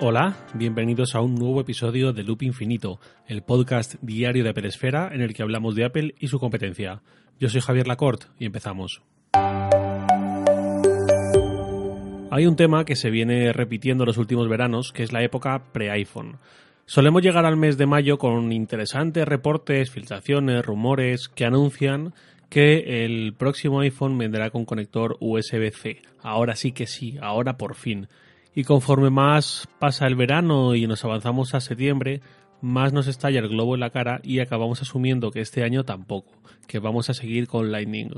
Hola, bienvenidos a un nuevo episodio de Loop Infinito, el podcast diario de Apple en el que hablamos de Apple y su competencia. Yo soy Javier Lacorte y empezamos. Hay un tema que se viene repitiendo los últimos veranos, que es la época pre-iPhone. Solemos llegar al mes de mayo con interesantes reportes, filtraciones, rumores que anuncian que el próximo iPhone vendrá con conector USB-C. Ahora sí que sí, ahora por fin. Y conforme más pasa el verano y nos avanzamos a septiembre, más nos estalla el globo en la cara y acabamos asumiendo que este año tampoco, que vamos a seguir con Lightning.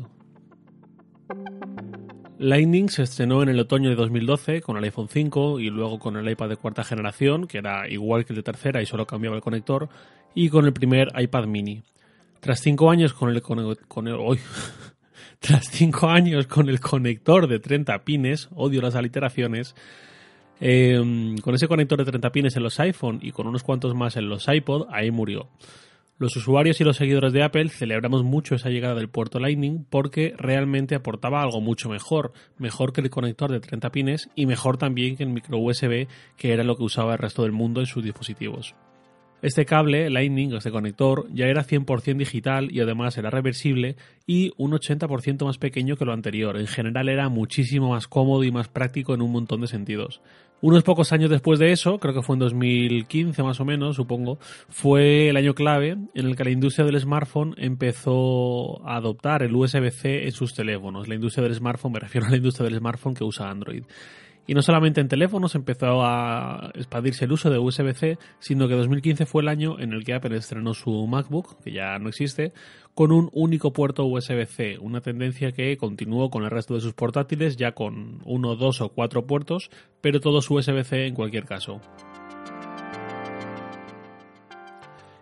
Lightning se estrenó en el otoño de 2012 con el iPhone 5 y luego con el iPad de cuarta generación, que era igual que el de tercera y solo cambiaba el conector, y con el primer iPad mini. Tras cinco años con el, con tras cinco años con el conector de 30 pines, odio las aliteraciones, Em, con ese conector de 30 pines en los iPhone y con unos cuantos más en los iPod, ahí murió. Los usuarios y los seguidores de Apple celebramos mucho esa llegada del puerto Lightning porque realmente aportaba algo mucho mejor, mejor que el conector de 30 pines y mejor también que el micro USB que era lo que usaba el resto del mundo en sus dispositivos. Este cable Lightning, este conector, ya era 100% digital y además era reversible y un 80% más pequeño que lo anterior. En general era muchísimo más cómodo y más práctico en un montón de sentidos. Unos pocos años después de eso, creo que fue en 2015 más o menos, supongo, fue el año clave en el que la industria del smartphone empezó a adoptar el USB-C en sus teléfonos. La industria del smartphone, me refiero a la industria del smartphone que usa Android. Y no solamente en teléfonos empezó a expandirse el uso de USB-C, sino que 2015 fue el año en el que Apple estrenó su MacBook, que ya no existe, con un único puerto USB-C, una tendencia que continuó con el resto de sus portátiles ya con uno, dos o cuatro puertos, pero todos USB-C en cualquier caso.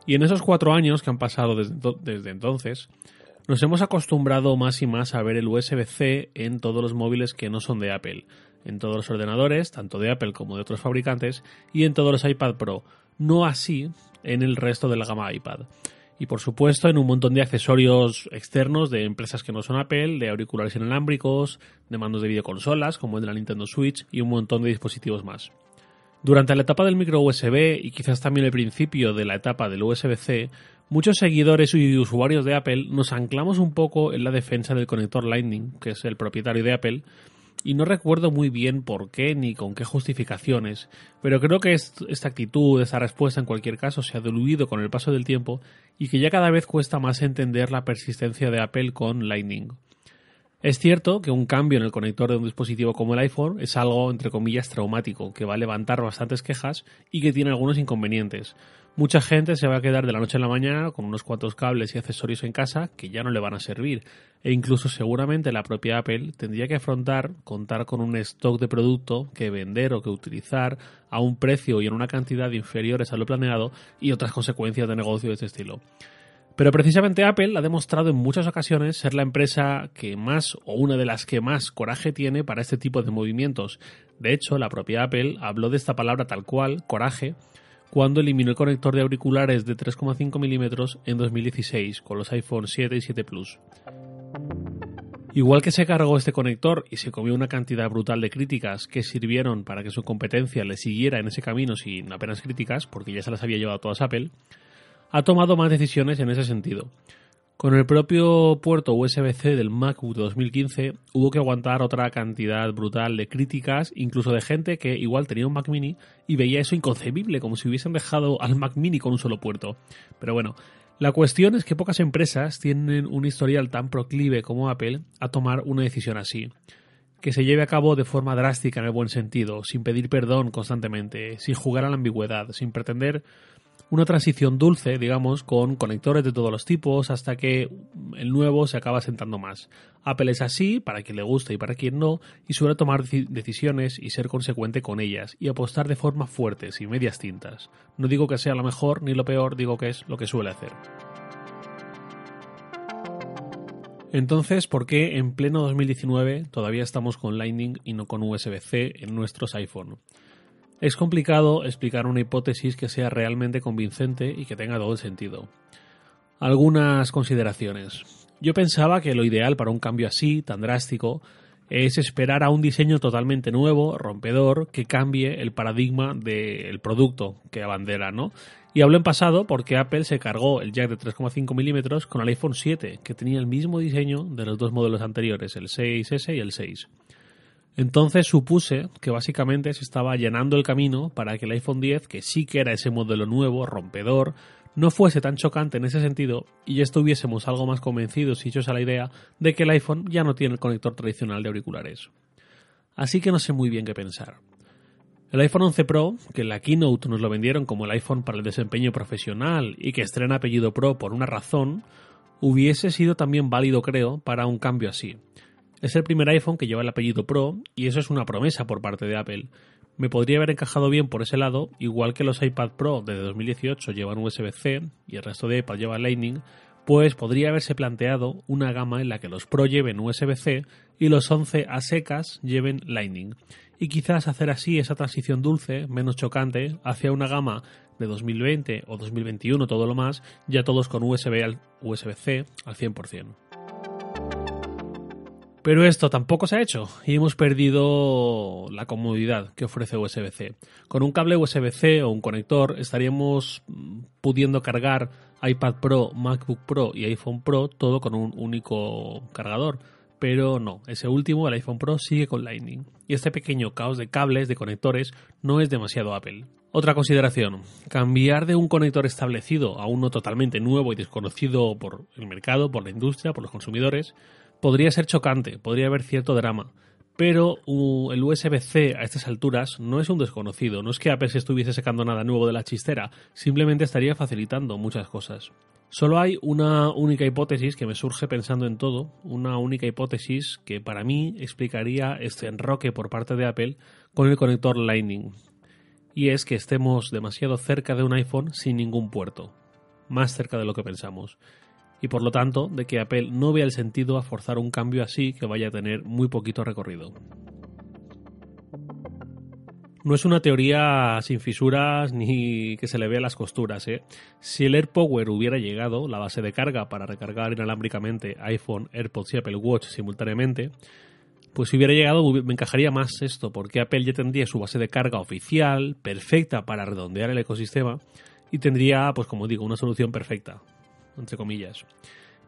Y en esos cuatro años que han pasado desde, desde entonces, nos hemos acostumbrado más y más a ver el USB-C en todos los móviles que no son de Apple en todos los ordenadores, tanto de Apple como de otros fabricantes, y en todos los iPad Pro, no así en el resto de la gama iPad. Y por supuesto en un montón de accesorios externos de empresas que no son Apple, de auriculares inalámbricos, de mandos de videoconsolas como el de la Nintendo Switch y un montón de dispositivos más. Durante la etapa del micro USB y quizás también el principio de la etapa del USB-C, muchos seguidores y usuarios de Apple nos anclamos un poco en la defensa del conector Lightning, que es el propietario de Apple, y no recuerdo muy bien por qué ni con qué justificaciones, pero creo que esta actitud, esta respuesta en cualquier caso se ha diluido con el paso del tiempo y que ya cada vez cuesta más entender la persistencia de Apple con Lightning. Es cierto que un cambio en el conector de un dispositivo como el iPhone es algo entre comillas traumático, que va a levantar bastantes quejas y que tiene algunos inconvenientes, Mucha gente se va a quedar de la noche a la mañana con unos cuantos cables y accesorios en casa que ya no le van a servir. E incluso seguramente la propia Apple tendría que afrontar contar con un stock de producto que vender o que utilizar a un precio y en una cantidad inferiores a lo planeado y otras consecuencias de negocio de este estilo. Pero precisamente Apple ha demostrado en muchas ocasiones ser la empresa que más o una de las que más coraje tiene para este tipo de movimientos. De hecho, la propia Apple habló de esta palabra tal cual, coraje, cuando eliminó el conector de auriculares de 3,5 milímetros en 2016 con los iPhone 7 y 7 Plus. Igual que se cargó este conector y se comió una cantidad brutal de críticas que sirvieron para que su competencia le siguiera en ese camino sin apenas críticas, porque ya se las había llevado todas Apple, ha tomado más decisiones en ese sentido. Con el propio puerto USB-C del MacBook de 2015 hubo que aguantar otra cantidad brutal de críticas, incluso de gente que igual tenía un Mac mini y veía eso inconcebible, como si hubiesen dejado al Mac mini con un solo puerto. Pero bueno, la cuestión es que pocas empresas tienen un historial tan proclive como Apple a tomar una decisión así. Que se lleve a cabo de forma drástica en el buen sentido, sin pedir perdón constantemente, sin jugar a la ambigüedad, sin pretender una transición dulce, digamos, con conectores de todos los tipos hasta que el nuevo se acaba sentando más. Apple es así, para quien le guste y para quien no, y suele tomar decisiones y ser consecuente con ellas, y apostar de forma fuerte, sin medias tintas. No digo que sea lo mejor ni lo peor, digo que es lo que suele hacer. Entonces, ¿por qué en pleno 2019 todavía estamos con Lightning y no con USB-C en nuestros iPhone? Es complicado explicar una hipótesis que sea realmente convincente y que tenga todo el sentido. Algunas consideraciones. Yo pensaba que lo ideal para un cambio así, tan drástico, es esperar a un diseño totalmente nuevo, rompedor, que cambie el paradigma del producto que abandera, ¿no? Y hablo en pasado porque Apple se cargó el jack de 3,5 milímetros con el iPhone 7, que tenía el mismo diseño de los dos modelos anteriores, el 6S y el 6. Entonces supuse que básicamente se estaba llenando el camino para que el iPhone 10, que sí que era ese modelo nuevo, rompedor, no fuese tan chocante en ese sentido y ya estuviésemos algo más convencidos y hechos a la idea de que el iPhone ya no tiene el conector tradicional de auriculares. Así que no sé muy bien qué pensar. El iPhone 11 Pro, que en la keynote nos lo vendieron como el iPhone para el desempeño profesional y que estrena apellido Pro por una razón, hubiese sido también válido creo para un cambio así. Es el primer iPhone que lleva el apellido Pro y eso es una promesa por parte de Apple. Me podría haber encajado bien por ese lado, igual que los iPad Pro de 2018 llevan USB-C y el resto de iPad lleva Lightning, pues podría haberse planteado una gama en la que los Pro lleven USB-C y los 11 a secas lleven Lightning y quizás hacer así esa transición dulce, menos chocante, hacia una gama de 2020 o 2021, todo lo más, ya todos con USB al USB-C al 100%. Pero esto tampoco se ha hecho y hemos perdido la comodidad que ofrece USB-C. Con un cable USB-C o un conector estaríamos pudiendo cargar iPad Pro, MacBook Pro y iPhone Pro todo con un único cargador pero no, ese último, el iPhone Pro, sigue con Lightning. Y este pequeño caos de cables, de conectores, no es demasiado Apple. Otra consideración, cambiar de un conector establecido a uno totalmente nuevo y desconocido por el mercado, por la industria, por los consumidores, podría ser chocante, podría haber cierto drama. Pero el USB-C a estas alturas no es un desconocido, no es que Apple se estuviese sacando nada nuevo de la chistera, simplemente estaría facilitando muchas cosas. Solo hay una única hipótesis que me surge pensando en todo, una única hipótesis que para mí explicaría este enroque por parte de Apple con el conector Lightning. Y es que estemos demasiado cerca de un iPhone sin ningún puerto, más cerca de lo que pensamos. Y por lo tanto, de que Apple no vea el sentido a forzar un cambio así que vaya a tener muy poquito recorrido. No es una teoría sin fisuras ni que se le vea las costuras. ¿eh? Si el AirPower hubiera llegado, la base de carga para recargar inalámbricamente iPhone, AirPods y Apple Watch simultáneamente, pues si hubiera llegado me encajaría más esto, porque Apple ya tendría su base de carga oficial, perfecta para redondear el ecosistema, y tendría, pues como digo, una solución perfecta, entre comillas.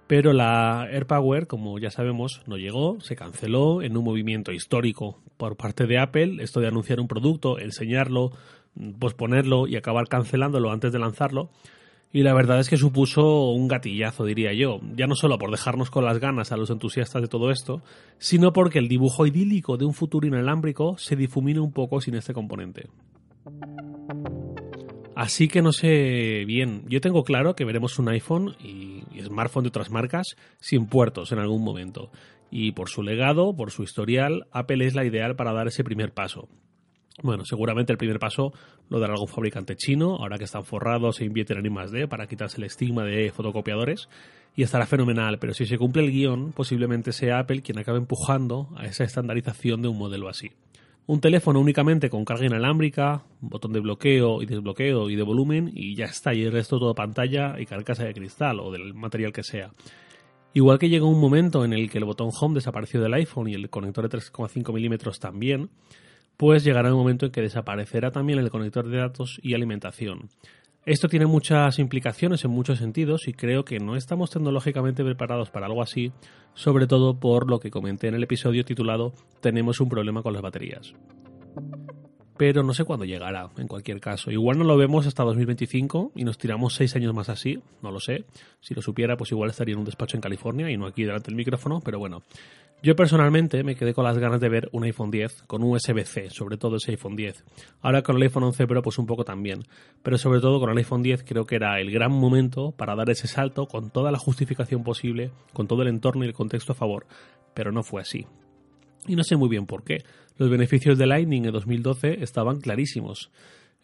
Pero la AirPower, como ya sabemos, no llegó, se canceló en un movimiento histórico por parte de Apple, esto de anunciar un producto, enseñarlo, posponerlo y acabar cancelándolo antes de lanzarlo. Y la verdad es que supuso un gatillazo, diría yo, ya no solo por dejarnos con las ganas a los entusiastas de todo esto, sino porque el dibujo idílico de un futuro inalámbrico se difumina un poco sin este componente. Así que no sé bien. Yo tengo claro que veremos un iPhone y, smartphone de otras marcas sin puertos en algún momento. Y por su legado, por su historial, Apple es la ideal para dar ese primer paso. Bueno, seguramente el primer paso lo dará algún fabricante chino, ahora que están forrados e invierten en I+.D. para quitarse el estigma de fotocopiadores, y estará fenomenal, pero si se cumple el guion, posiblemente sea Apple quien acabe empujando a esa estandarización de un modelo así. Un teléfono únicamente con carga inalámbrica, botón de bloqueo y desbloqueo y de volumen y ya está, y el resto todo pantalla y carcasa de cristal o del material que sea. Igual que llegó un momento en el que el botón home desapareció del iPhone y el conector de 3,5 milímetros también, pues llegará un momento en que desaparecerá también el conector de datos y alimentación. Esto tiene muchas implicaciones en muchos sentidos y creo que no estamos tecnológicamente preparados para algo así, sobre todo por lo que comenté en el episodio titulado Tenemos un problema con las baterías. Pero no sé cuándo llegará, en cualquier caso. Igual no lo vemos hasta 2025 y nos tiramos seis años más así, no lo sé. Si lo supiera, pues igual estaría en un despacho en California y no aquí delante del micrófono, pero bueno, yo personalmente me quedé con las ganas de ver un iPhone 10 con USB-C, sobre todo ese iPhone 10. Ahora con el iPhone 11 Pro pues un poco también, pero sobre todo con el iPhone 10 creo que era el gran momento para dar ese salto con toda la justificación posible, con todo el entorno y el contexto a favor, pero no fue así. Y no sé muy bien por qué. Los beneficios de Lightning en 2012 estaban clarísimos.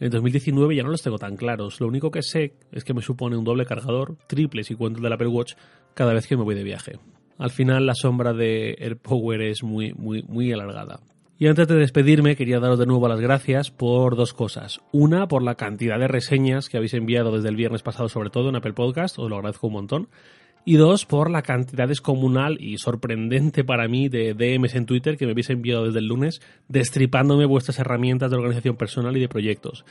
En 2019 ya no los tengo tan claros. Lo único que sé es que me supone un doble cargador, triple si cuento el del Apple Watch, cada vez que me voy de viaje al final la sombra de AirPower es muy, muy, muy alargada. Y antes de despedirme, quería daros de nuevo las gracias por dos cosas. Una, por la cantidad de reseñas que habéis enviado desde el viernes pasado, sobre todo en Apple Podcast, os lo agradezco un montón. Y dos, por la cantidad descomunal y sorprendente para mí de DMs en Twitter que me habéis enviado desde el lunes, destripándome vuestras herramientas de organización personal y de proyectos.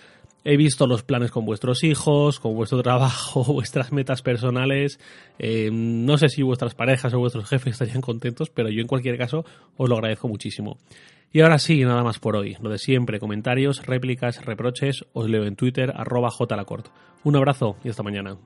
He visto los planes con vuestros hijos, con vuestro trabajo, vuestras metas personales. Eh, no sé si vuestras parejas o vuestros jefes estarían contentos, pero yo en cualquier caso os lo agradezco muchísimo. Y ahora sí, nada más por hoy. Lo de siempre, comentarios, réplicas, reproches, os leo en Twitter, arroba jlacort. Un abrazo y hasta mañana.